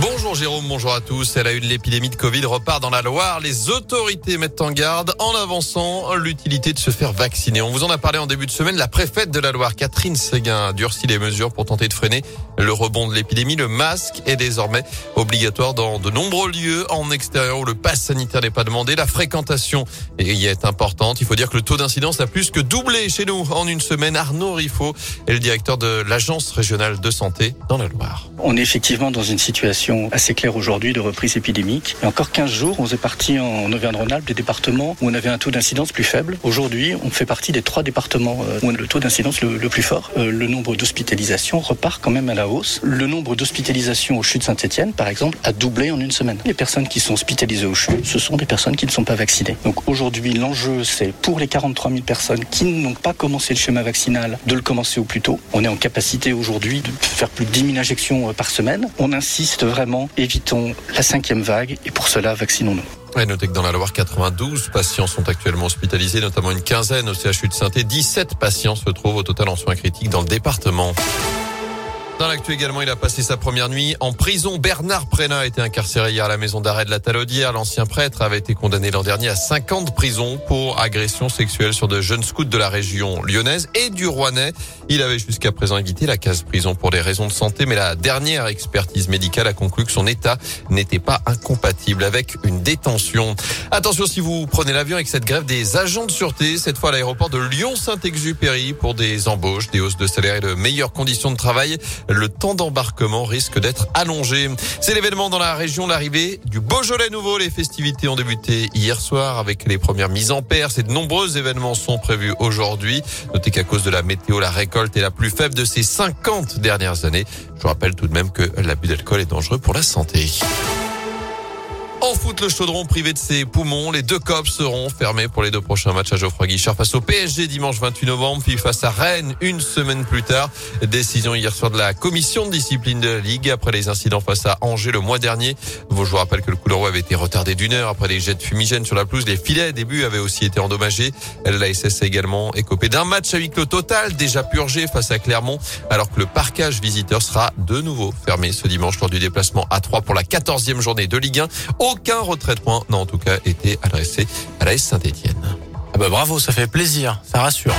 Bonjour Jérôme, bonjour à tous. Elle a eu l'épidémie de Covid repart dans la Loire. Les autorités mettent en garde en avançant l'utilité de se faire vacciner. On vous en a parlé en début de semaine. La préfète de la Loire, Catherine Séguin, a durci les mesures pour tenter de freiner le rebond de l'épidémie. Le masque est désormais obligatoire dans de nombreux lieux en extérieur où le pass sanitaire n'est pas demandé. La fréquentation y est importante. Il faut dire que le taux d'incidence a plus que doublé chez nous en une semaine. Arnaud Riffaut est le directeur de l'agence régionale de santé dans la Loire. On est effectivement dans une situation assez clair aujourd'hui de reprise épidémique. Il y a encore 15 jours, on faisait partie en Auvergne-Rhône-Alpes des départements où on avait un taux d'incidence plus faible. Aujourd'hui, on fait partie des trois départements euh, où on a le taux d'incidence le, plus fort. Euh, le nombre d'hospitalisations repart quand même à la hausse. Le nombre d'hospitalisations au CHU de Saint-Etienne, par exemple, a doublé en une semaine. Les personnes qui sont hospitalisées au CHU, ce sont des personnes qui ne sont pas vaccinées. Donc aujourd'hui, l'enjeu, c'est pour les 43 000 personnes qui n'ont pas commencé le schéma vaccinal, de le commencer au plus tôt. On est en capacité aujourd'hui de faire plus de 10 000 injections euh, par semaine. On insiste vraiment évitons la cinquième vague et pour cela, vaccinons-nous. Et notez que dans la Loire, 92 patients sont actuellement hospitalisés, notamment une quinzaine au CHU de saint 17 patients se trouvent au total en soins critiques dans le département. Dans l'actu également, il a passé sa première nuit en prison. Bernard Prénat a été incarcéré hier à la maison d'arrêt de la Talaudière. L'ancien prêtre avait été condamné l'an dernier à 50 de prison pour agression sexuelle sur de jeunes scouts de la région lyonnaise et du Rouennais. Il avait jusqu'à présent évité la case prison pour des raisons de santé, mais la dernière expertise médicale a conclu que son état n'était pas incompatible avec une détention. Attention si vous prenez l'avion avec cette grève des agents de sûreté, cette fois à l'aéroport de Lyon-Saint-Exupéry pour des embauches, des hausses de salaire et de meilleures conditions de travail le temps d'embarquement risque d'être allongé. C'est l'événement dans la région, l'arrivée du Beaujolais nouveau. Les festivités ont débuté hier soir avec les premières mises en paire. Et de nombreux événements sont prévus aujourd'hui. Notez qu'à cause de la météo, la récolte est la plus faible de ces 50 dernières années. Je rappelle tout de même que l'abus d'alcool est dangereux pour la santé. En foot, le chaudron privé de ses poumons. Les deux copes seront fermés pour les deux prochains matchs à Geoffroy Guichard face au PSG dimanche 28 novembre, puis face à Rennes une semaine plus tard. Décision hier soir de la commission de discipline de la Ligue après les incidents face à Angers le mois dernier. je vous rappelle que le d'envoi avait été retardé d'une heure après les jets de fumigène sur la pelouse. Les filets début avaient aussi été endommagés. L'ASS a également écopé d'un match à huis clos total déjà purgé face à Clermont alors que le parcage visiteur sera de nouveau fermé ce dimanche lors du déplacement à 3 pour la 14e journée de Ligue 1. Aucun retrait de points n'a en tout cas été adressé à la S Saint-Etienne. Ah bah bravo, ça fait plaisir, ça rassure.